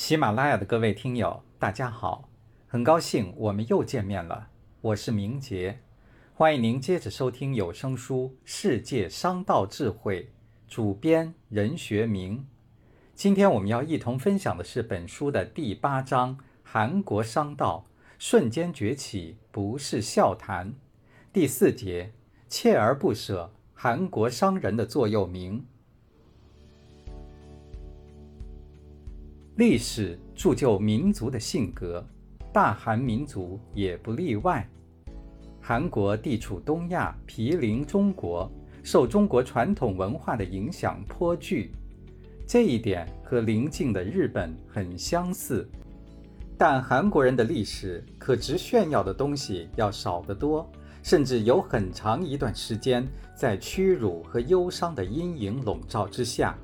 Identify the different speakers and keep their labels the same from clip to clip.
Speaker 1: 喜马拉雅的各位听友，大家好，很高兴我们又见面了。我是明杰，欢迎您接着收听有声书《世界商道智慧》，主编任学明。今天我们要一同分享的是本书的第八章：韩国商道瞬间崛起不是笑谈。第四节：锲而不舍，韩国商人的座右铭。历史铸就民族的性格，大韩民族也不例外。韩国地处东亚，毗邻中国，受中国传统文化的影响颇巨，这一点和邻近的日本很相似。但韩国人的历史可值炫耀的东西要少得多，甚至有很长一段时间在屈辱和忧伤的阴影笼罩之下。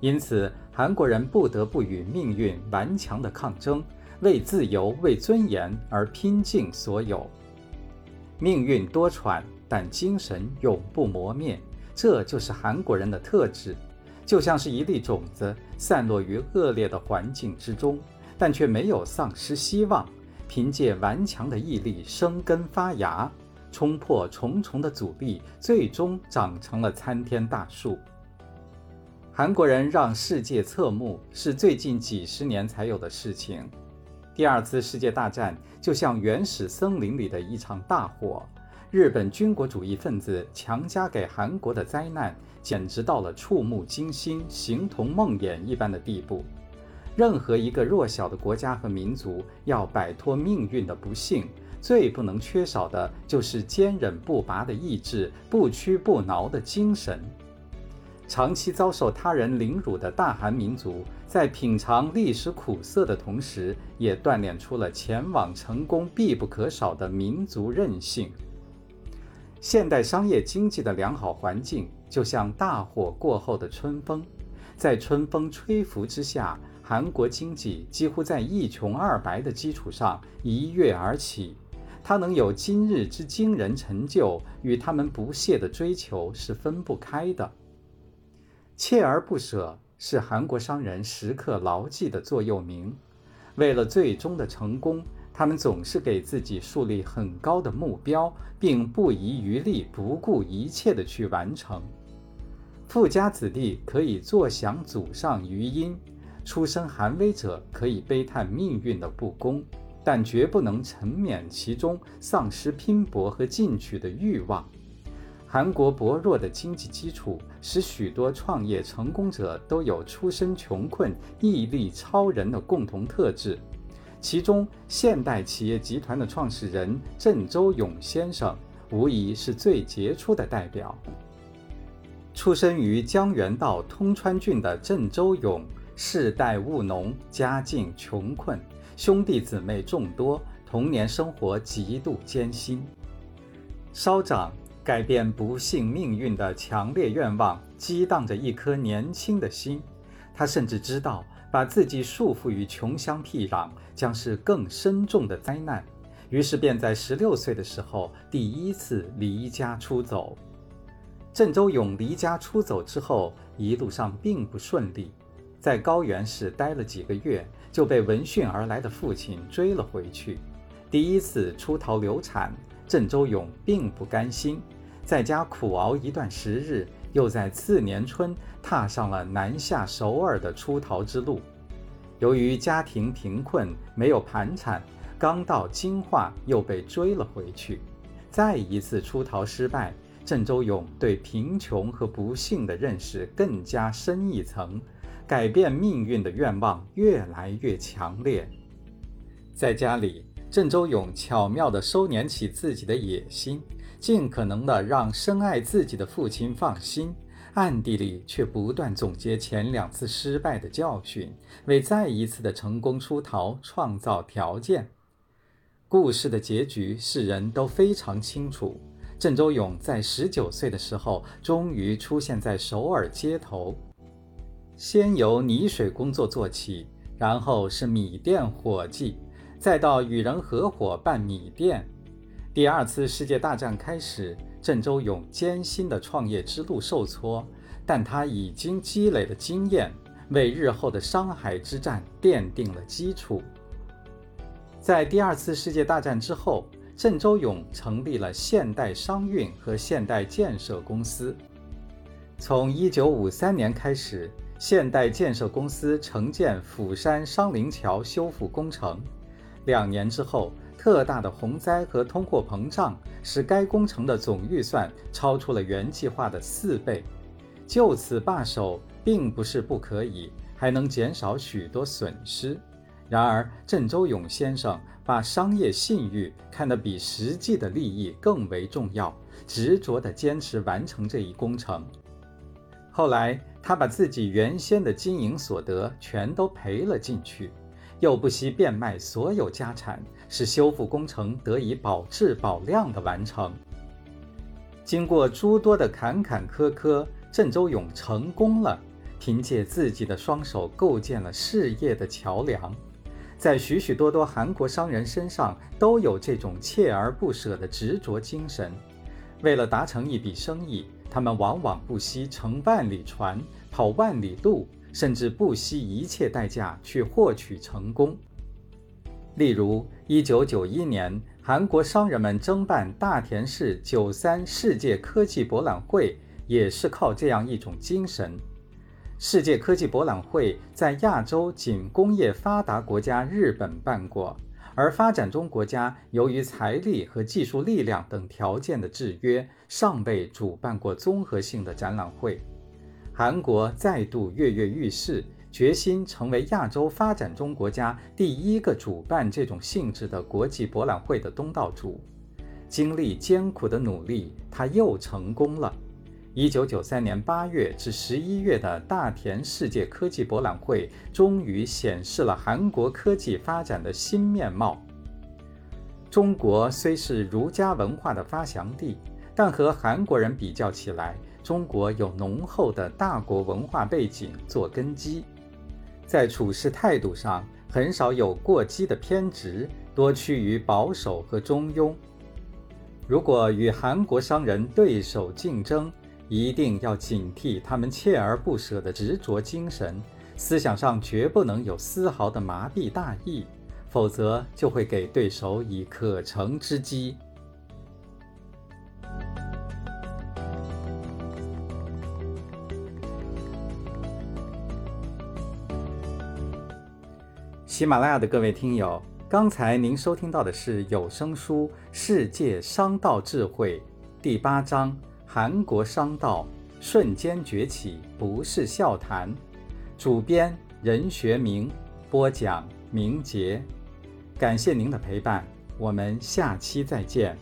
Speaker 1: 因此，韩国人不得不与命运顽强的抗争，为自由、为尊严而拼尽所有。命运多舛，但精神永不磨灭，这就是韩国人的特质。就像是一粒种子，散落于恶劣的环境之中，但却没有丧失希望，凭借顽强的毅力生根发芽，冲破重重的阻力，最终长成了参天大树。韩国人让世界侧目是最近几十年才有的事情。第二次世界大战就像原始森林里的一场大火，日本军国主义分子强加给韩国的灾难，简直到了触目惊心、形同梦魇一般的地步。任何一个弱小的国家和民族要摆脱命运的不幸，最不能缺少的就是坚韧不拔的意志、不屈不挠的精神。长期遭受他人凌辱的大韩民族，在品尝历史苦涩的同时，也锻炼出了前往成功必不可少的民族韧性。现代商业经济的良好环境，就像大火过后的春风，在春风吹拂之下，韩国经济几乎在一穷二白的基础上一跃而起。它能有今日之惊人成就，与他们不懈的追求是分不开的。锲而不舍是韩国商人时刻牢记的座右铭。为了最终的成功，他们总是给自己树立很高的目标，并不遗余力、不顾一切地去完成。富家子弟可以坐享祖上余荫，出身寒微者可以悲叹命运的不公，但绝不能沉湎其中，丧失拼搏和进取的欲望。韩国薄弱的经济基础使许多创业成功者都有出身穷困、毅力超人的共同特质。其中，现代企业集团的创始人郑周永先生无疑是最杰出的代表。出生于江原道通川郡的郑周永，世代务农，家境穷困，兄弟姊妹众多，童年生活极度艰辛。稍长。改变不幸命运的强烈愿望激荡着一颗年轻的心，他甚至知道把自己束缚于穷乡僻壤将是更深重的灾难，于是便在十六岁的时候第一次离家出走。郑周永离家出走之后，一路上并不顺利，在高原市待了几个月，就被闻讯而来的父亲追了回去。第一次出逃流产，郑周永并不甘心。在家苦熬一段时日，又在次年春踏上了南下首尔的出逃之路。由于家庭贫困，没有盘缠，刚到金化又被追了回去。再一次出逃失败，郑周永对贫穷和不幸的认识更加深一层，改变命运的愿望越来越强烈。在家里，郑周永巧妙地收敛起自己的野心。尽可能的让深爱自己的父亲放心，暗地里却不断总结前两次失败的教训，为再一次的成功出逃创造条件。故事的结局世人都非常清楚。郑周永在十九岁的时候，终于出现在首尔街头，先由泥水工作做起，然后是米店伙计，再到与人合伙办米店。第二次世界大战开始，郑周永艰辛的创业之路受挫，但他已经积累了经验，为日后的商海之战奠定了基础。在第二次世界大战之后，郑周永成立了现代商运和现代建设公司。从1953年开始，现代建设公司承建釜山商林桥修复工程。两年之后，特大的洪灾和通货膨胀使该工程的总预算超出了原计划的四倍。就此罢手，并不是不可以，还能减少许多损失。然而，郑周永先生把商业信誉看得比实际的利益更为重要，执着地坚持完成这一工程。后来，他把自己原先的经营所得全都赔了进去，又不惜变卖所有家产，使修复工程得以保质保量的完成。经过诸多的坎坎坷坷。郑周永成功了，凭借自己的双手构建了事业的桥梁，在许许多多韩国商人身上都有这种锲而不舍的执着精神。为了达成一笔生意，他们往往不惜乘万里船、跑万里路，甚至不惜一切代价去获取成功。例如，1991年，韩国商人们争办大田市九三世界科技博览会。也是靠这样一种精神。世界科技博览会在亚洲仅工业发达国家日本办过，而发展中国家由于财力和技术力量等条件的制约，尚未主办过综合性的展览会。韩国再度跃跃欲试，决心成为亚洲发展中国家第一个主办这种性质的国际博览会的东道主。经历艰苦的努力，他又成功了。一九九三年八月至十一月的大田世界科技博览会，终于显示了韩国科技发展的新面貌。中国虽是儒家文化的发祥地，但和韩国人比较起来，中国有浓厚的大国文化背景做根基，在处事态度上很少有过激的偏执，多趋于保守和中庸。如果与韩国商人对手竞争，一定要警惕他们锲而不舍的执着精神，思想上绝不能有丝毫的麻痹大意，否则就会给对手以可乘之机。喜马拉雅的各位听友，刚才您收听到的是有声书《世界商道智慧》第八章。韩国商道瞬间崛起，不是笑谈。主编任学明，播讲明杰。感谢您的陪伴，我们下期再见。